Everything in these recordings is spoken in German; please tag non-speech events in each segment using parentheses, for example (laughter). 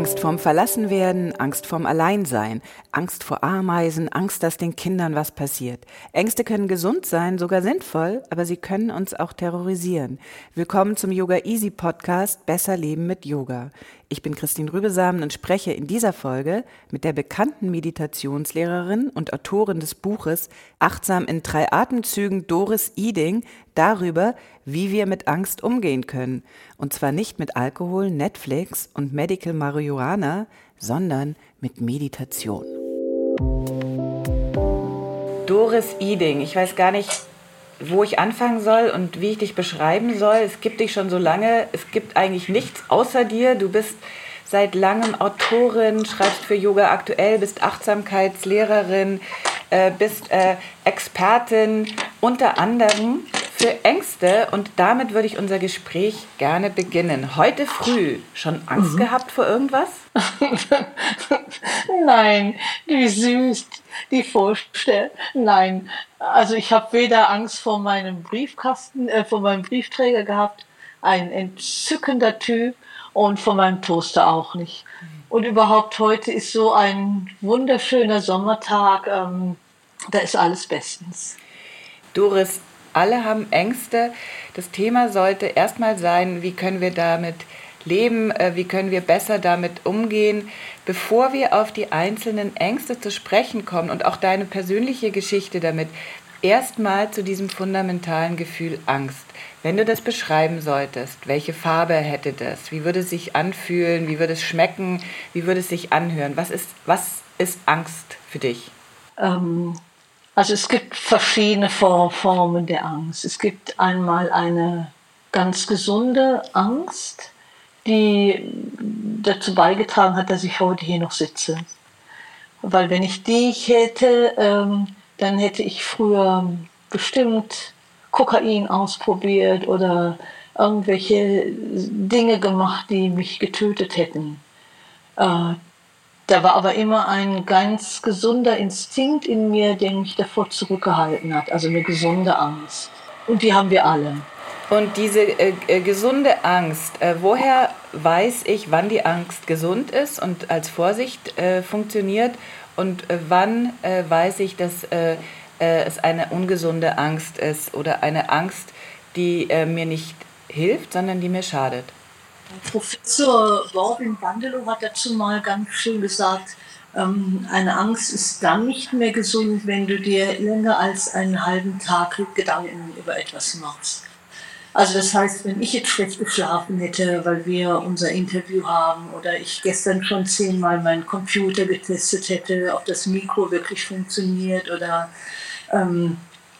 Angst vorm Verlassenwerden, Angst vorm Alleinsein, Angst vor Ameisen, Angst, dass den Kindern was passiert. Ängste können gesund sein, sogar sinnvoll, aber sie können uns auch terrorisieren. Willkommen zum Yoga Easy Podcast Besser Leben mit Yoga. Ich bin Christine Rübesamen und spreche in dieser Folge mit der bekannten Meditationslehrerin und Autorin des Buches Achtsam in drei Atemzügen Doris Eding darüber, wie wir mit Angst umgehen können. Und zwar nicht mit Alkohol, Netflix und Medical Marihuana, sondern mit Meditation. Doris Eding, ich weiß gar nicht, wo ich anfangen soll und wie ich dich beschreiben soll. Es gibt dich schon so lange, es gibt eigentlich nichts außer dir. Du bist seit langem Autorin, schreibst für Yoga aktuell, bist Achtsamkeitslehrerin, äh, bist äh, Expertin unter anderem für Ängste und damit würde ich unser Gespräch gerne beginnen. Heute früh schon Angst mhm. gehabt vor irgendwas? (laughs) Nein, wie süß die Vorstellung. Nein, also ich habe weder Angst vor meinem Briefkasten, äh, vor meinem Briefträger gehabt, ein entzückender Typ und vor meinem Toaster auch nicht. Und überhaupt heute ist so ein wunderschöner Sommertag, ähm, da ist alles bestens. Doris, alle haben Ängste. Das Thema sollte erstmal sein, wie können wir damit leben, äh, wie können wir besser damit umgehen. Bevor wir auf die einzelnen Ängste zu sprechen kommen und auch deine persönliche Geschichte damit, erstmal zu diesem fundamentalen Gefühl Angst. Wenn du das beschreiben solltest, welche Farbe hätte das? Wie würde es sich anfühlen? Wie würde es schmecken? Wie würde es sich anhören? Was ist, was ist Angst für dich? Ähm, also es gibt verschiedene Formen der Angst. Es gibt einmal eine ganz gesunde Angst, die dazu beigetragen hat, dass ich heute hier noch sitze. Weil wenn ich die hätte, ähm, dann hätte ich früher bestimmt Kokain ausprobiert oder irgendwelche Dinge gemacht, die mich getötet hätten. Äh, da war aber immer ein ganz gesunder Instinkt in mir, der mich davor zurückgehalten hat, also eine gesunde Angst. Und die haben wir alle. Und diese äh, äh, gesunde Angst, äh, woher weiß ich, wann die Angst gesund ist und als Vorsicht äh, funktioniert und äh, wann äh, weiß ich, dass es eine ungesunde Angst ist oder eine Angst, die mir nicht hilft, sondern die mir schadet? Professor Worwin Bandelow hat dazu mal ganz schön gesagt, ähm, eine Angst ist dann nicht mehr gesund, wenn du dir länger als einen halben Tag Gedanken über etwas machst. Also das heißt, wenn ich jetzt schlecht geschlafen hätte, weil wir unser Interview haben oder ich gestern schon zehnmal meinen Computer getestet hätte, ob das Mikro wirklich funktioniert oder ähm,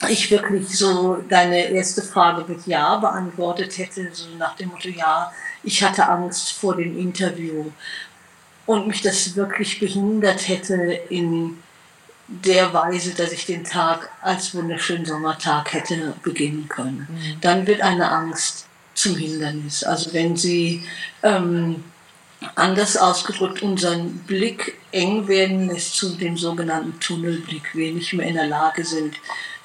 ich wirklich so deine erste Frage mit Ja beantwortet hätte, so nach dem Motto Ja, ich hatte Angst vor dem Interview. Und mich das wirklich behindert hätte in der Weise, dass ich den Tag als wunderschönen Sommertag hätte beginnen können. Mhm. Dann wird eine Angst zum Hindernis. Also wenn sie ähm, anders ausgedrückt unseren Blick eng werden lässt zu dem sogenannten Tunnelblick, wir nicht mehr in der Lage sind,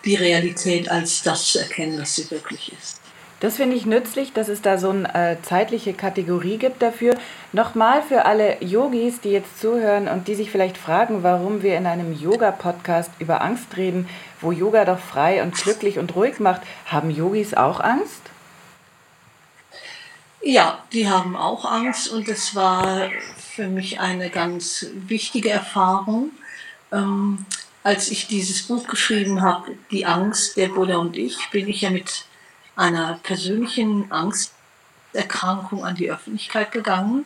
die Realität als das zu erkennen, was sie wirklich ist. Das finde ich nützlich, dass es da so eine äh, zeitliche Kategorie gibt dafür. Nochmal für alle Yogis, die jetzt zuhören und die sich vielleicht fragen, warum wir in einem Yoga-Podcast über Angst reden, wo Yoga doch frei und glücklich und ruhig macht. Haben Yogis auch Angst? Ja, die haben auch Angst und das war für mich eine ganz wichtige Erfahrung. Ähm, als ich dieses Buch geschrieben habe, Die Angst, der Buddha und ich, bin ich ja mit einer persönlichen Angsterkrankung an die Öffentlichkeit gegangen,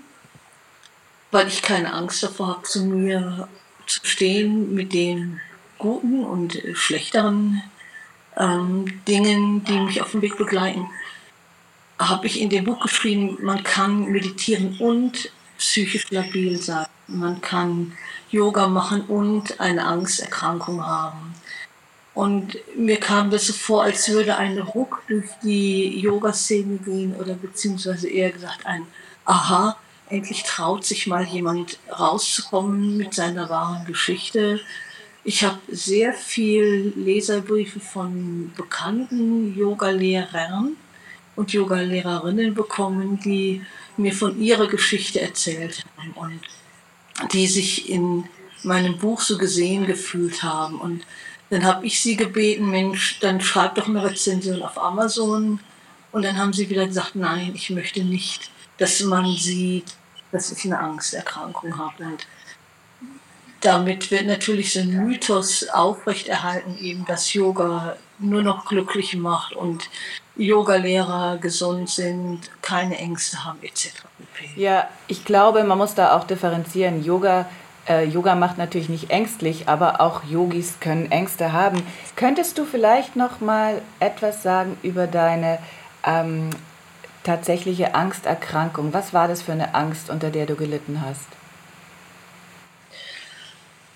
weil ich keine Angst davor habe, zu mir zu stehen mit den guten und schlechteren ähm, Dingen, die mich auf dem Weg begleiten, habe ich in dem Buch geschrieben, man kann meditieren und psychisch labil sein. Man kann Yoga machen und eine Angsterkrankung haben. Und mir kam das so vor, als würde ein Ruck durch die Yoga-Szene gehen oder beziehungsweise eher gesagt ein Aha, endlich traut sich mal jemand rauszukommen mit seiner wahren Geschichte. Ich habe sehr viel Leserbriefe von bekannten Yoga-Lehrern und Yoga-Lehrerinnen bekommen, die mir von ihrer Geschichte erzählt haben und die sich in meinem Buch so gesehen gefühlt haben. Und dann habe ich sie gebeten, Mensch, dann schreib doch eine Rezension auf Amazon. Und dann haben sie wieder gesagt, nein, ich möchte nicht, dass man sieht, dass ich eine Angsterkrankung habe. Und damit wird natürlich so ein Mythos aufrechterhalten, eben, dass Yoga nur noch glücklich macht und Yogalehrer gesund sind, keine Ängste haben etc. Ja, ich glaube, man muss da auch differenzieren. Yoga, äh, Yoga macht natürlich nicht ängstlich, aber auch Yogis können Ängste haben. Könntest du vielleicht noch mal etwas sagen über deine ähm, tatsächliche Angsterkrankung? Was war das für eine Angst, unter der du gelitten hast?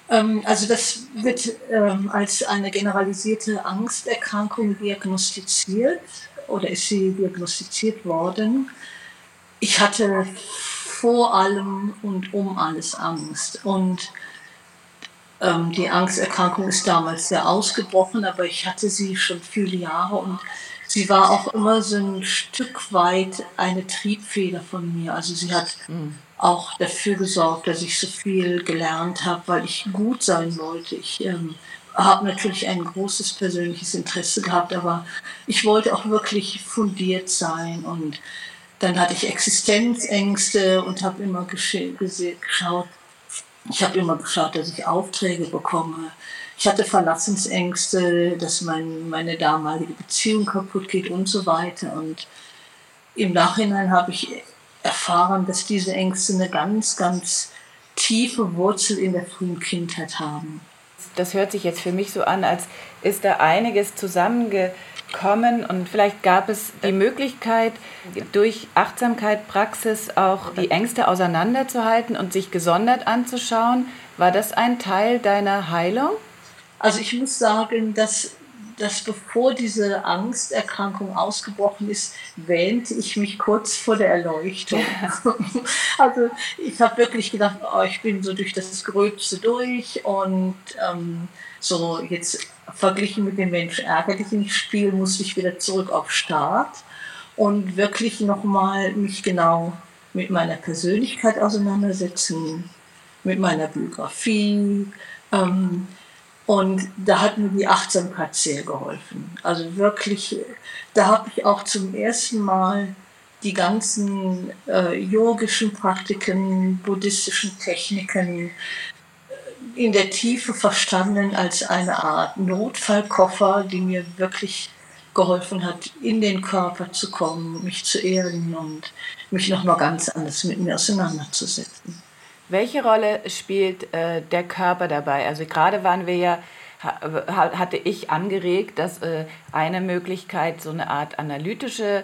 Ähm, also das wird ähm, als eine generalisierte Angsterkrankung diagnostiziert oder ist sie diagnostiziert worden. Ich hatte vor allem und um alles Angst. Und ähm, die Angsterkrankung ist damals sehr ausgebrochen, aber ich hatte sie schon viele Jahre und sie war auch immer so ein Stück weit eine Triebfeder von mir. Also sie hat mhm. auch dafür gesorgt, dass ich so viel gelernt habe, weil ich gut sein wollte. Ich ähm, habe natürlich ein großes persönliches Interesse gehabt, aber ich wollte auch wirklich fundiert sein und dann hatte ich Existenzängste und habe immer geschaut, ich habe immer geschaut, dass ich Aufträge bekomme. Ich hatte Verlassensängste, dass mein, meine damalige Beziehung kaputt geht und so weiter. Und im Nachhinein habe ich erfahren, dass diese Ängste eine ganz, ganz tiefe Wurzel in der frühen Kindheit haben das hört sich jetzt für mich so an, als ist da einiges zusammengekommen und vielleicht gab es die Möglichkeit, durch Achtsamkeit, Praxis auch die Ängste auseinanderzuhalten und sich gesondert anzuschauen. War das ein Teil deiner Heilung? Also ich muss sagen, dass dass bevor diese Angsterkrankung ausgebrochen ist, wähnte ich mich kurz vor der Erleuchtung. (laughs) also ich habe wirklich gedacht, oh, ich bin so durch das Gröbste durch und ähm, so jetzt verglichen mit dem Mensch ärgerlichen Spiel musste ich wieder zurück auf Start und wirklich nochmal mich genau mit meiner Persönlichkeit auseinandersetzen, mit meiner Biografie. Ähm, und da hat mir die Achtsamkeit sehr geholfen. Also wirklich, da habe ich auch zum ersten Mal die ganzen äh, yogischen Praktiken, buddhistischen Techniken in der Tiefe verstanden als eine Art Notfallkoffer, die mir wirklich geholfen hat, in den Körper zu kommen, mich zu ehren und mich nochmal ganz anders mit mir auseinanderzusetzen. Welche Rolle spielt äh, der Körper dabei? Also gerade waren wir ja, ha, hatte ich angeregt, dass äh, eine Möglichkeit so eine Art analytische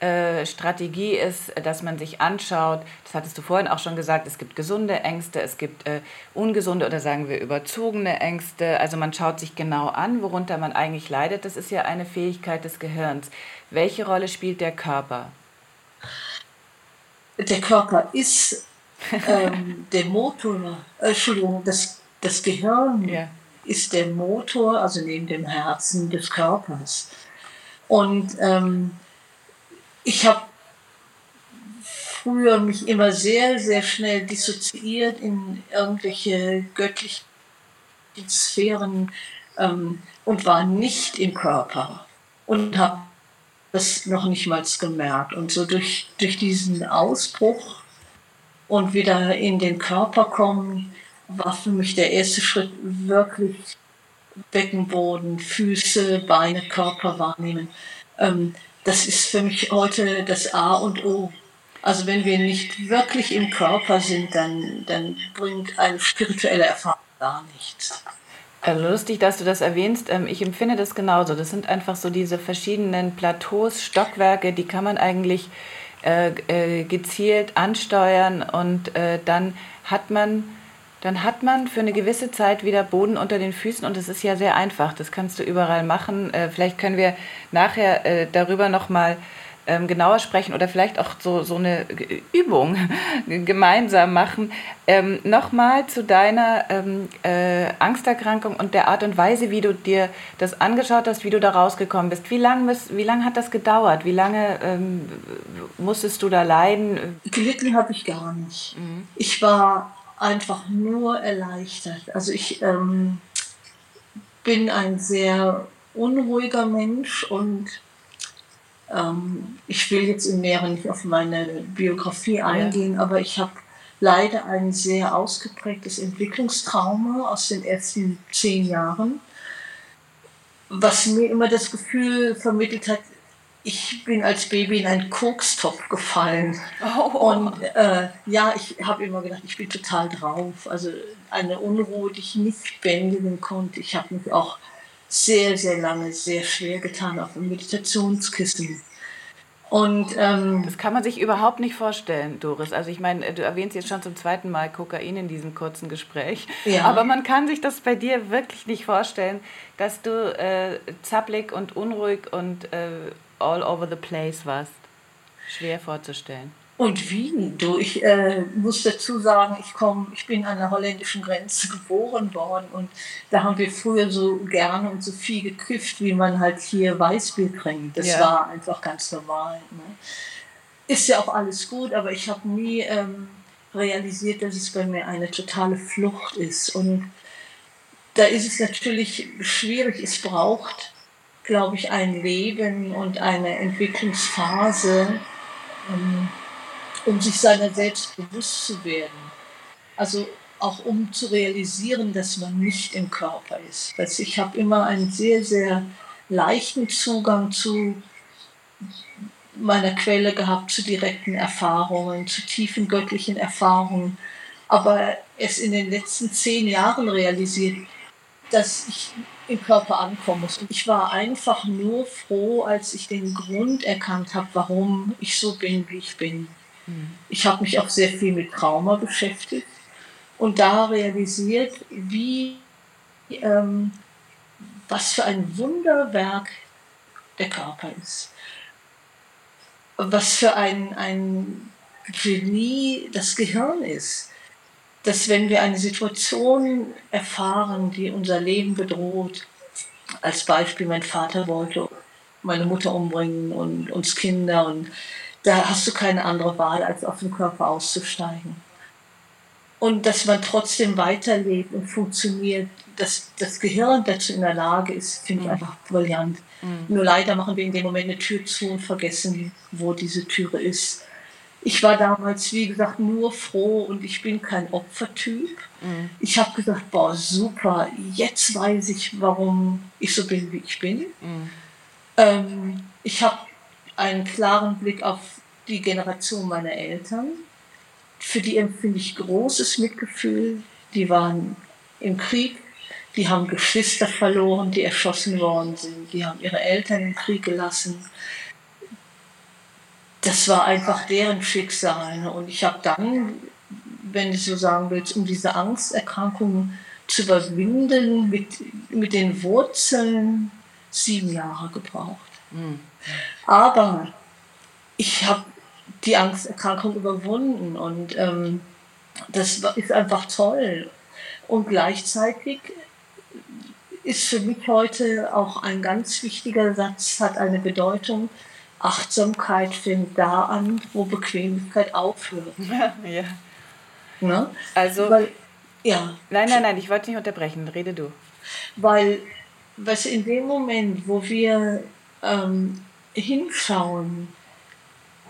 äh, Strategie ist, dass man sich anschaut, das hattest du vorhin auch schon gesagt, es gibt gesunde Ängste, es gibt äh, ungesunde oder sagen wir überzogene Ängste. Also man schaut sich genau an, worunter man eigentlich leidet. Das ist ja eine Fähigkeit des Gehirns. Welche Rolle spielt der Körper? Der Körper ist ähm, (laughs) der Motor, äh, Entschuldigung, das, das Gehirn ja. ist der Motor, also neben dem Herzen des Körpers. Und ähm, ich habe früher mich immer sehr, sehr schnell dissoziiert in irgendwelche göttlichen Sphären ähm, und war nicht im Körper und habe das noch nicht mal gemerkt. Und so durch, durch diesen Ausbruch und wieder in den Körper kommen, war für mich der erste Schritt wirklich Beckenboden, Füße, Beine, Körper wahrnehmen. Ähm, das ist für mich heute das A und O. Also wenn wir nicht wirklich im Körper sind, dann, dann bringt eine spirituelle Erfahrung gar nichts. Also lustig, dass du das erwähnst. Ähm, ich empfinde das genauso. Das sind einfach so diese verschiedenen Plateaus, Stockwerke, die kann man eigentlich äh, äh, gezielt ansteuern und dann hat man dann hat man für eine gewisse Zeit wieder Boden unter den Füßen und es ist ja sehr einfach. Das kannst du überall machen. Äh, vielleicht können wir nachher äh, darüber noch mal ähm, genauer sprechen oder vielleicht auch so, so eine Übung (laughs) gemeinsam machen. Ähm, Nochmal zu deiner ähm, äh, Angsterkrankung und der Art und Weise, wie du dir das angeschaut hast, wie du da rausgekommen bist. Wie lange wie lang hat das gedauert? Wie lange ähm, musstest du da leiden? Gelitten habe ich gar nicht. Mhm. Ich war einfach nur erleichtert. Also ich ähm, bin ein sehr unruhiger Mensch und ähm, ich will jetzt im Näheren nicht auf meine Biografie eingehen, ja. aber ich habe leider ein sehr ausgeprägtes Entwicklungstrauma aus den ersten zehn Jahren, was mir immer das Gefühl vermittelt hat, ich bin als Baby in einen Kokstopf gefallen. Oh. Und äh, ja, ich habe immer gedacht, ich bin total drauf. Also eine Unruhe, die ich nicht bändigen konnte. Ich habe mich auch sehr, sehr lange sehr schwer getan auf dem Meditationskissen. Und, ähm, das kann man sich überhaupt nicht vorstellen, Doris. Also ich meine, du erwähnst jetzt schon zum zweiten Mal Kokain in diesem kurzen Gespräch. Ja. Aber man kann sich das bei dir wirklich nicht vorstellen, dass du äh, zappelig und unruhig und äh, all over the place warst. Schwer vorzustellen. Und Wien, du, ich äh, muss dazu sagen, ich komme, ich bin an der holländischen Grenze geboren worden und da haben wir früher so gerne und so viel gekifft, wie man halt hier Weißbier trinkt. Das ja. war einfach ganz normal. Ne? Ist ja auch alles gut, aber ich habe nie ähm, realisiert, dass es bei mir eine totale Flucht ist. Und da ist es natürlich schwierig. Es braucht, glaube ich, ein Leben und eine Entwicklungsphase. Ähm, um sich seiner selbst bewusst zu werden. Also auch um zu realisieren, dass man nicht im Körper ist. Also ich habe immer einen sehr, sehr leichten Zugang zu meiner Quelle gehabt, zu direkten Erfahrungen, zu tiefen göttlichen Erfahrungen, aber es in den letzten zehn Jahren realisiert, dass ich im Körper ankommen muss. Ich war einfach nur froh, als ich den Grund erkannt habe, warum ich so bin, wie ich bin. Ich habe mich auch sehr viel mit Trauma beschäftigt und da realisiert, wie, ähm, was für ein Wunderwerk der Körper ist. Was für ein, ein Genie das Gehirn ist. Dass wenn wir eine Situation erfahren, die unser Leben bedroht, als Beispiel mein Vater wollte meine Mutter umbringen und uns Kinder und da hast du keine andere Wahl, als auf den Körper auszusteigen. Und dass man trotzdem weiterlebt und funktioniert, dass das Gehirn dazu in der Lage ist, finde ich mhm. einfach brillant. Mhm. Nur leider machen wir in dem Moment eine Tür zu und vergessen, wo diese Türe ist. Ich war damals, wie gesagt, nur froh und ich bin kein Opfertyp. Mhm. Ich habe gesagt, boah, super, jetzt weiß ich, warum ich so bin, wie ich bin. Mhm. Ähm, ich habe einen klaren Blick auf die Generation meiner Eltern. Für die empfinde ich großes Mitgefühl. Die waren im Krieg, die haben Geschwister verloren, die erschossen worden sind, die haben ihre Eltern im Krieg gelassen. Das war einfach deren Schicksal. Und ich habe dann, wenn du so sagen willst, um diese Angsterkrankung zu überwinden, mit, mit den Wurzeln sieben Jahre gebraucht. Mhm. Aber ich habe die Angsterkrankung überwunden und ähm, das ist einfach toll. Und gleichzeitig ist für mich heute auch ein ganz wichtiger Satz, hat eine Bedeutung. Achtsamkeit fängt da an, wo Bequemlichkeit aufhört. Ja, (laughs) ja. Ne? Also, Weil, ja. Nein, nein, nein, ich wollte nicht unterbrechen, rede du. Weil, was in dem Moment, wo wir ähm, hinschauen,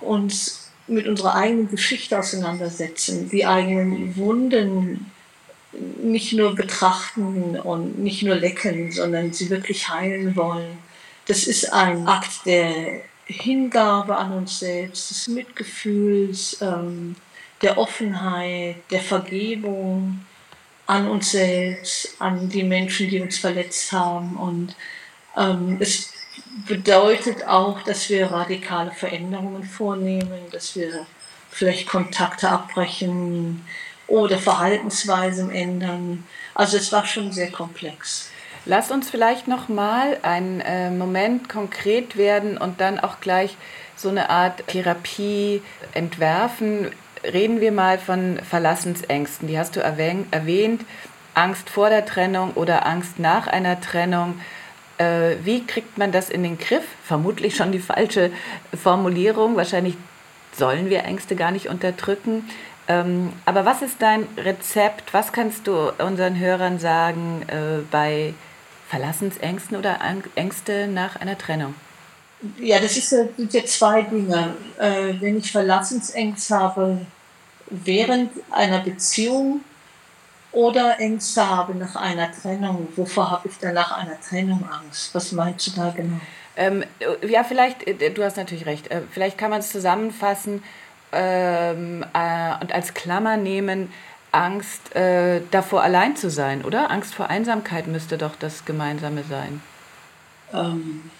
uns mit unserer eigenen Geschichte auseinandersetzen, die eigenen Wunden nicht nur betrachten und nicht nur lecken, sondern sie wirklich heilen wollen. Das ist ein Akt der Hingabe an uns selbst, des Mitgefühls, ähm, der Offenheit, der Vergebung, an uns selbst, an die Menschen, die uns verletzt haben. Und ähm, es bedeutet auch, dass wir radikale Veränderungen vornehmen, dass wir vielleicht Kontakte abbrechen oder Verhaltensweisen ändern. Also es war schon sehr komplex. Lass uns vielleicht noch mal einen äh, Moment konkret werden und dann auch gleich so eine Art Therapie entwerfen. Reden wir mal von Verlassensängsten. Die hast du erwähnt. Angst vor der Trennung oder Angst nach einer Trennung. Äh, wie kriegt man das in den Griff? Vermutlich schon die falsche Formulierung. Wahrscheinlich sollen wir Ängste gar nicht unterdrücken. Ähm, aber was ist dein Rezept? Was kannst du unseren Hörern sagen äh, bei Verlassensängsten oder Ängste nach einer Trennung? Ja, das ist, sind ja zwei Dinge. Äh, wenn ich Verlassensängste habe während einer Beziehung oder Ängste habe nach einer Trennung, wovor habe ich dann nach einer Trennung Angst? Was meinst du da genau? Ähm, ja, vielleicht, äh, du hast natürlich recht, äh, vielleicht kann man es zusammenfassen ähm, äh, und als Klammer nehmen, Angst äh, davor allein zu sein, oder? Angst vor Einsamkeit müsste doch das Gemeinsame sein. Ähm,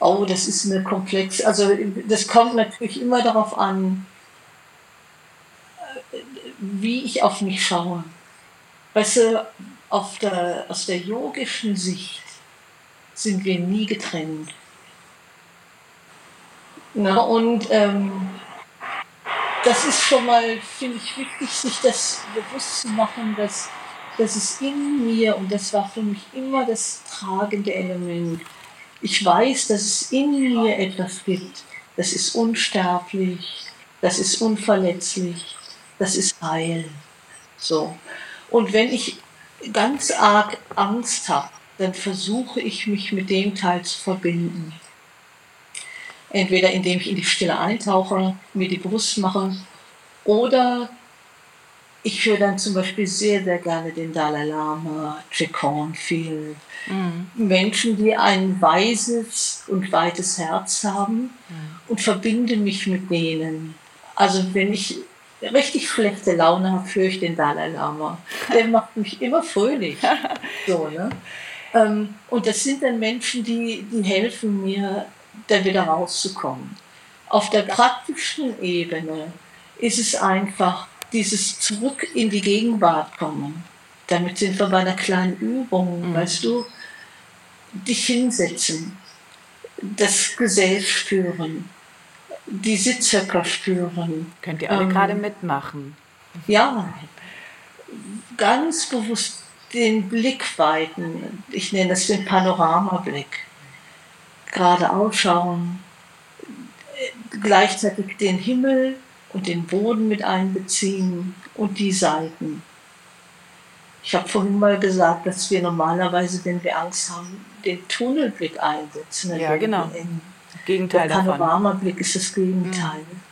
oh, das ist eine komplex. Also das kommt natürlich immer darauf an, äh, wie ich auf mich schaue. Weißt du, auf der, aus der yogischen Sicht sind wir nie getrennt. Na, und ähm, das ist schon mal, finde ich, wichtig, sich das bewusst zu machen, dass, dass es in mir, und das war für mich immer das tragende Element, ich weiß, dass es in mir etwas gibt, das ist unsterblich, das ist unverletzlich, das ist heil. So. Und wenn ich ganz arg Angst habe, dann versuche ich mich mit dem Teil zu verbinden. Entweder indem ich in die Stille eintauche, mir die Brust mache, oder ich höre dann zum Beispiel sehr, sehr gerne den Dalai Lama, Jack Cornfield, mhm. Menschen, die ein weises und weites Herz haben mhm. und verbinde mich mit denen. Also wenn ich richtig schlechte Laune habe, höre ich den Dalai Lama. Der macht mich immer fröhlich. (laughs) So, ne? Ähm, und das sind dann Menschen, die, die helfen mir, da wieder rauszukommen. Auf der praktischen Ebene ist es einfach dieses Zurück in die Gegenwart kommen. Damit sind wir bei einer kleinen Übung, mhm. weißt du, dich hinsetzen, das Gesäß spüren, die Sitzhöcker spüren. Könnt ihr alle ähm, gerade mitmachen? Ja, ganz bewusst den Blick weiten. Ich nenne das den Panoramablick gerade ausschauen, gleichzeitig den Himmel und den Boden mit einbeziehen und die Seiten. Ich habe vorhin mal gesagt, dass wir normalerweise, wenn wir Angst haben, den Tunnelblick einsetzen. Ja, genau. Gegenteil Der Panoramablick ist das Gegenteil. Mhm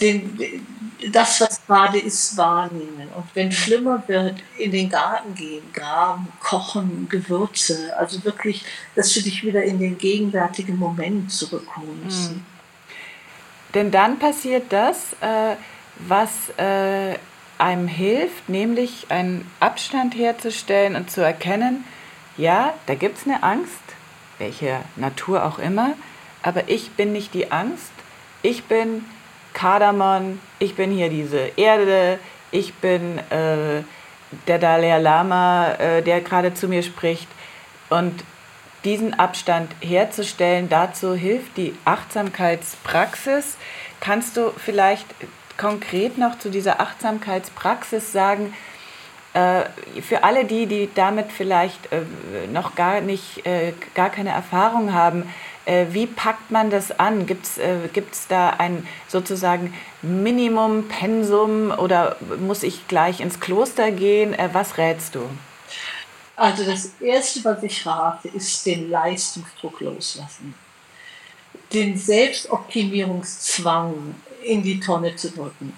den, das, was gerade ist, wahrnehmen. Und wenn es schlimmer wird, in den Garten gehen, graben, kochen, Gewürze. Also wirklich, dass du dich wieder in den gegenwärtigen Moment zurückholst. Mhm. Denn dann passiert das, äh, was äh, einem hilft, nämlich einen Abstand herzustellen und zu erkennen, ja, da gibt es eine Angst, welche Natur auch immer, aber ich bin nicht die Angst, ich bin Kardamon, ich bin hier diese Erde, ich bin äh, der Dalai Lama, äh, der gerade zu mir spricht. Und diesen Abstand herzustellen, dazu hilft die Achtsamkeitspraxis. Kannst du vielleicht konkret noch zu dieser Achtsamkeitspraxis sagen, äh, für alle die, die damit vielleicht äh, noch gar nicht, äh, gar keine Erfahrung haben, wie packt man das an? Gibt es äh, da ein sozusagen Minimum, Pensum oder muss ich gleich ins Kloster gehen? Äh, was rätst du? Also das Erste, was ich rate, ist den Leistungsdruck loslassen. Den Selbstoptimierungszwang in die Tonne zu drücken.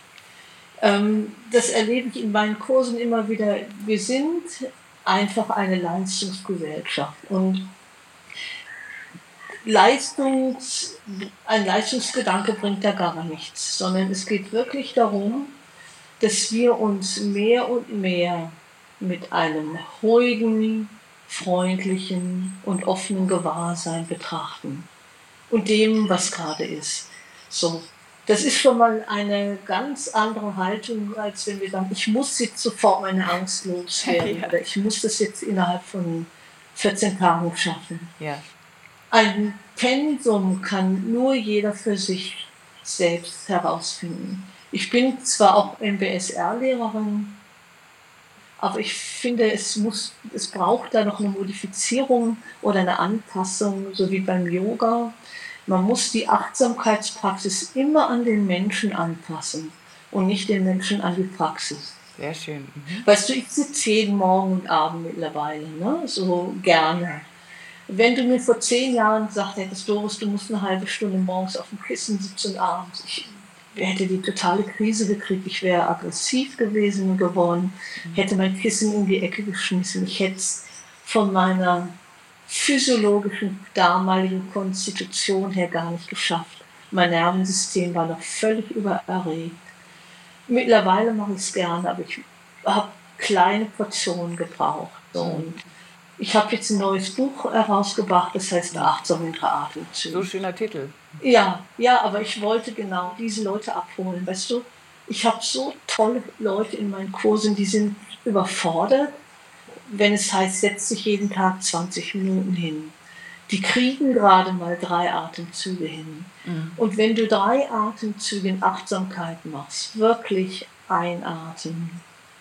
Ähm, das erlebe ich in meinen Kursen immer wieder. Wir sind einfach eine Leistungsgesellschaft und Leistungs, ein Leistungsgedanke bringt da gar nichts, sondern es geht wirklich darum, dass wir uns mehr und mehr mit einem ruhigen, freundlichen und offenen Gewahrsein betrachten und dem, was gerade ist. So, das ist schon mal eine ganz andere Haltung, als wenn wir sagen, ich muss jetzt sofort meine Angst loswerden (laughs) ja. oder ich muss das jetzt innerhalb von 14 Tagen schaffen. Ja. Ein Pensum kann nur jeder für sich selbst herausfinden. Ich bin zwar auch MBSR-Lehrerin, aber ich finde, es, muss, es braucht da noch eine Modifizierung oder eine Anpassung, so wie beim Yoga. Man muss die Achtsamkeitspraxis immer an den Menschen anpassen und nicht den Menschen an die Praxis. Sehr schön. Mhm. Weißt du, ich sitze jeden Morgen und Abend mittlerweile, ne? so gerne. Wenn du mir vor zehn Jahren gesagt hättest, Doris, du musst eine halbe Stunde morgens auf dem Kissen sitzen und abends, ich hätte die totale Krise gekriegt, ich wäre aggressiv gewesen geworden, hätte mein Kissen in die Ecke geschmissen. Ich hätte es von meiner physiologischen damaligen Konstitution her gar nicht geschafft. Mein Nervensystem war noch völlig übererregt. Mittlerweile mache ich es gerne, aber ich habe kleine Portionen gebraucht. So. Und ich habe jetzt ein neues Buch herausgebracht, das heißt Achtsam Atemzüge. So schöner Titel. Ja, ja, aber ich wollte genau diese Leute abholen. Weißt du, ich habe so tolle Leute in meinen Kursen, die sind überfordert, wenn es heißt, setz dich jeden Tag 20 Minuten hin. Die kriegen gerade mal drei Atemzüge hin. Mhm. Und wenn du drei Atemzüge in Achtsamkeit machst, wirklich einatmen,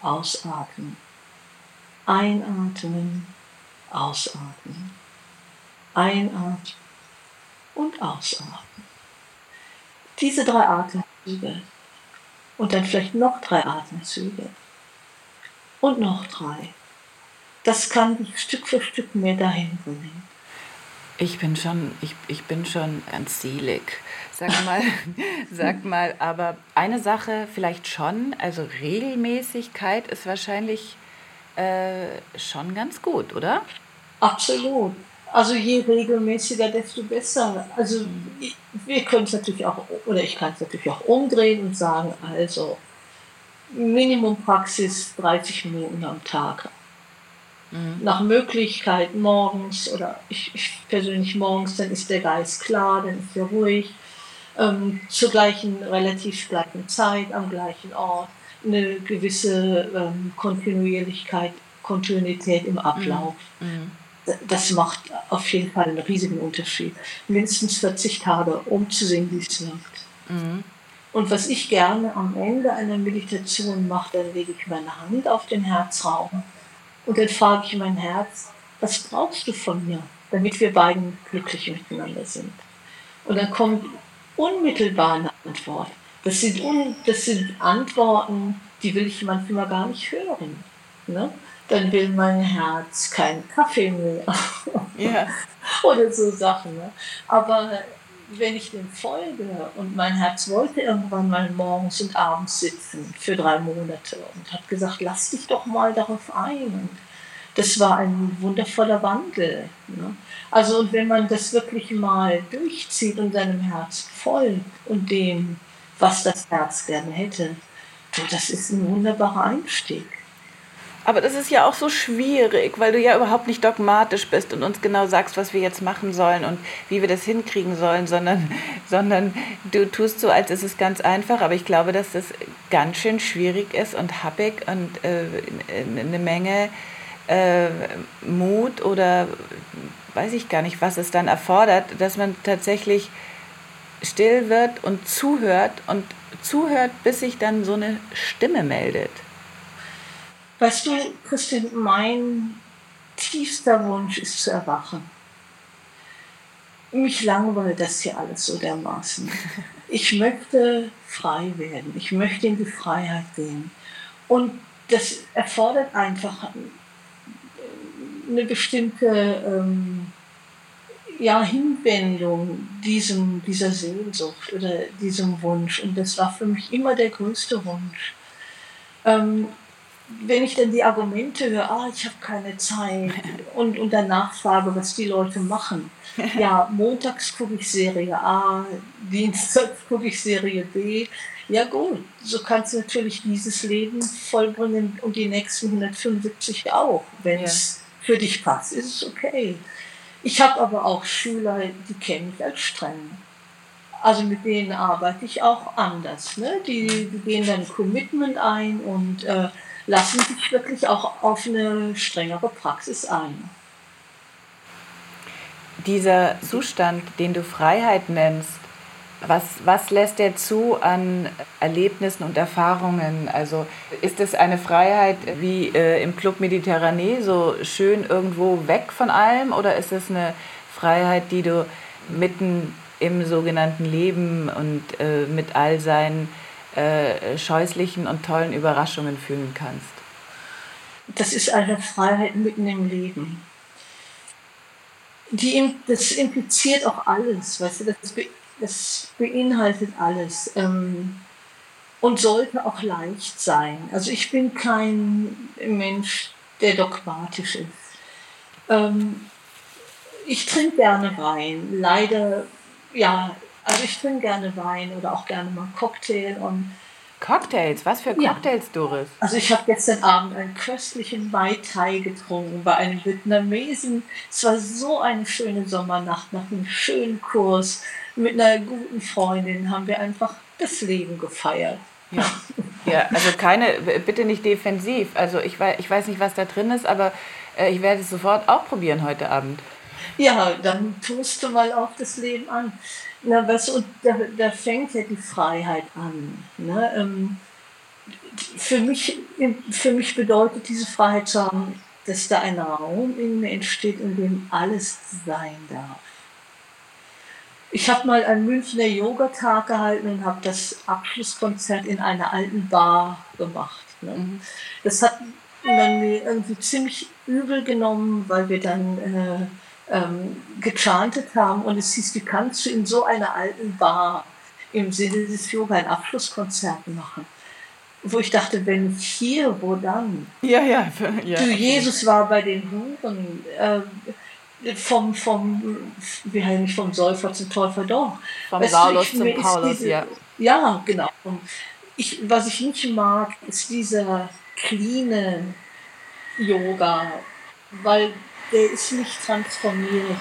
ausatmen, einatmen, ausatmen. Einatmen und ausatmen. Diese drei Atemzüge und dann vielleicht noch drei Atemzüge und noch drei. Das kann Stück für Stück mehr dahin bringen. Ich bin schon, ich, ich bin schon ganz selig. Sag mal, (laughs) sag mal, aber eine Sache vielleicht schon, also Regelmäßigkeit ist wahrscheinlich äh, schon ganz gut, oder? Absolut. Also je regelmäßiger, desto besser. Also wir können es natürlich auch, oder ich kann es natürlich auch umdrehen und sagen, also Minimumpraxis 30 Minuten am Tag. Mhm. Nach Möglichkeit morgens oder ich, ich, persönlich morgens, dann ist der Geist klar, dann ist er ruhig. Ähm, zur gleichen, relativ gleichen Zeit, am gleichen Ort eine gewisse ähm, Kontinuierlichkeit, Kontinuität im Ablauf. Mhm. mhm. Das macht auf jeden Fall einen riesigen Unterschied. Mindestens 40 Tage, um zu sehen, wie es wirkt. Mhm. Und was ich gerne am Ende einer Meditation mache, dann lege ich meine Hand auf den Herzraum und dann frage ich mein Herz, was brauchst du von mir, damit wir beiden glücklich miteinander sind? Und dann kommt unmittelbar eine Antwort. Das sind, un, das sind Antworten, die will ich manchmal gar nicht hören. Ne? Dann will mein Herz keinen Kaffee mehr. Yeah. (laughs) Oder so Sachen. Ne? Aber wenn ich dem folge und mein Herz wollte irgendwann mal morgens und abends sitzen für drei Monate und hat gesagt, lass dich doch mal darauf ein. Das war ein wundervoller Wandel. Ne? Also und wenn man das wirklich mal durchzieht und seinem Herz folgt und dem was das Herz gerne hätte. Du, das ist ein wunderbarer Einstieg. Aber das ist ja auch so schwierig, weil du ja überhaupt nicht dogmatisch bist und uns genau sagst, was wir jetzt machen sollen und wie wir das hinkriegen sollen, sondern, (laughs) sondern du tust so, als ist es ganz einfach. Aber ich glaube, dass das ganz schön schwierig ist und happig und äh, eine Menge äh, Mut oder weiß ich gar nicht, was es dann erfordert, dass man tatsächlich still wird und zuhört und zuhört, bis sich dann so eine Stimme meldet. Weißt du, Christian, mein tiefster Wunsch ist zu erwachen. Mich langweilt das hier alles so dermaßen. (laughs) Ich möchte frei werden. Ich möchte in die Freiheit gehen. Und das erfordert einfach eine bestimmte ähm, ja, Hinwendung diesem, dieser Sehnsucht oder diesem Wunsch. Und das war für mich immer der größte Wunsch. Ähm, wenn ich dann die Argumente höre, ah, ich habe keine Zeit (laughs) und, und danach frage, was die Leute machen. (laughs) Ja, montags gucke ich Serie A, dienstags gucke ich Serie B. Ja gut, so kannst du natürlich dieses Leben vollbringen und die nächsten 175 auch. Wenn es ja. für dich passt, ist es okay. Ich habe aber auch Schüler, die kenne ich als streng. Also mit denen arbeite ich auch anders. Ne? Die, die gehen dann Commitment ein und äh, lassen sich wirklich auch auf eine strengere Praxis ein. Dieser Zustand, den du Freiheit nennst, was, was lässt er zu an Erlebnissen und Erfahrungen? Also ist es eine Freiheit wie äh, im Club Mediterranee, so schön irgendwo weg von allem? Oder ist es eine Freiheit, die du mitten im sogenannten Leben und äh, mit all seinen äh, scheußlichen und tollen Überraschungen fühlen kannst? Das ist eine Freiheit mitten im Leben. Die, das impliziert auch alles, weißt du, das es beinhaltet alles ähm, und sollte auch leicht sein. Also ich bin kein Mensch, der dogmatisch ist. Ähm, ich trinke gerne Wein. Leider, ja, also ich trinke gerne Wein oder auch gerne mal Cocktail und Cocktails? Was für Cocktails, ja. Doris? Also ich habe gestern Abend einen köstlichen Mai Tai getrunken bei einem Vietnamesen. Es war so eine schöne Sommernacht nach einem schönen Kurs mit einer guten Freundin haben wir einfach das Leben gefeiert. Ja. ja, also keine, bitte nicht defensiv. Also ich weiß, ich weiß nicht, was da drin ist, aber äh, ich werde es sofort auch probieren heute Abend. Ja, dann tust du mal auch das Leben an. Na, was, und da, da fängt ja die Freiheit an. Ne? Ähm, für, mich, für mich bedeutet diese Freiheit zu haben, dass da ein Raum in mir entsteht, in dem alles sein darf. Ich habe mal einen Münchner Yogatag gehalten und habe das Abschlusskonzert in einer alten Bar gemacht. Ne? Mhm. Das hat man mir irgendwie ziemlich übel genommen, weil wir dann äh, ähm, gechantet haben und es hieß, wie kannst du in so einer alten Bar im Sinne des Yoga ein Abschlusskonzert machen? Wo ich dachte, wenn hier, wo dann? Ja, ja. (laughs) ja du, Jesus war bei den Huren. Äh, vom, vom, wie heißt nicht, vom Säufer zum Täufer doch. Vom weißt Saulus zum Paulus, diese, ja. Ja, genau. Ich, was ich nicht mag, ist dieser clean Yoga, weil der ist nicht transformiert.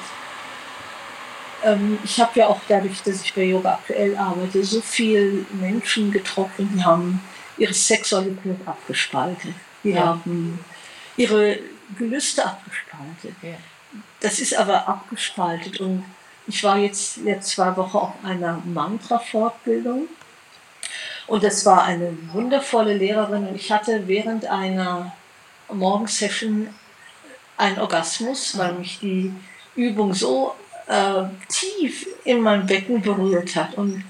Ähm, ich habe ja auch dadurch, dass ich bei Yoga aktuell arbeite, so viele Menschen getroffen, die haben ihre Sexualität abgespalten. Die ja. haben ihre Gelüste abgespalten. Ja. Das ist aber abgespaltet und ich war jetzt, jetzt zwei Wochen auf einer Mantra-Fortbildung und das war eine wundervolle Lehrerin und ich hatte während einer Morgensession einen Orgasmus, weil mich die Übung so äh, tief in mein Becken berührt hat. Und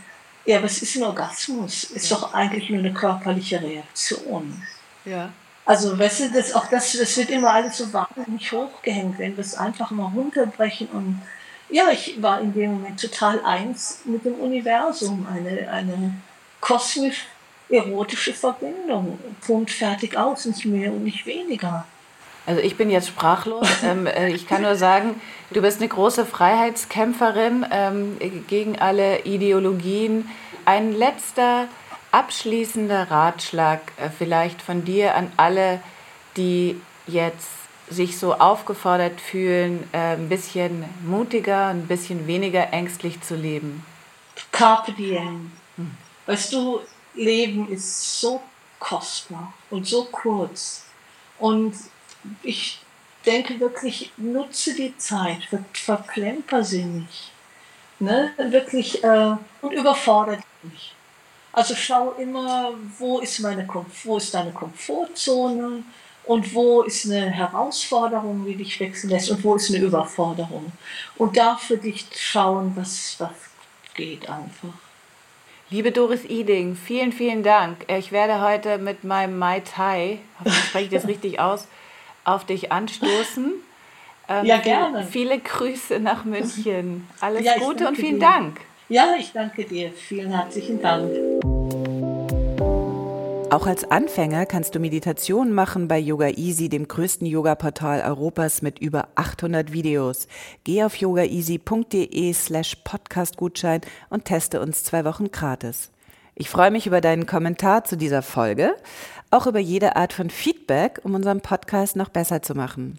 ja, was ist ein Orgasmus? Ist doch eigentlich nur eine körperliche Reaktion. Ja. Also, weißt du, das, auch das, das wird immer alles so wahnsinnig hochgehängt, wenn wir es einfach mal runterbrechen. Und ja, ich war in dem Moment total eins mit dem Universum, eine, eine kosmisch erotische Verbindung. Punkt, fertig aus, nicht mehr und nicht weniger. Also ich bin jetzt sprachlos. (laughs) ähm, äh, ich kann nur sagen, du bist eine große Freiheitskämpferin ähm, gegen alle Ideologien. Ein letzter abschließender Ratschlag äh, vielleicht von dir an alle, die jetzt sich so aufgefordert fühlen, äh, ein bisschen mutiger, ein bisschen weniger ängstlich zu leben? Carpe diem. Hm. Weißt du, Leben ist so kostbar und so kurz. Und ich denke wirklich, nutze die Zeit, ver verplemper sie nicht. Ne? Wirklich äh, und überfordert dich. Also schau immer, wo ist meine wo ist deine Komfortzone und wo ist eine Herausforderung, die dich wechseln lässt und wo ist eine Überforderung. Und da für dich schauen, was, was geht einfach. Liebe Doris Iding, vielen, vielen Dank. Ich werde heute mit meinem Mai Tai, spreche ich das (laughs) richtig aus, auf dich anstoßen. Ähm, ja, gerne. Viele Grüße nach München. Alles ja, Gute und vielen dir. Dank. Ja, ich danke dir. Vielen herzlichen Dank. Auch als Anfänger kannst du Meditation machen bei Yoga Easy, dem größten Yoga-Portal Europas mit über 800 Videos. Geh auf yogaeasy.de slash podcastgutschein und teste uns zwei Wochen gratis. Ich freue mich über deinen Kommentar zu dieser Folge, auch über jede Art von Feedback, um unseren Podcast noch besser zu machen.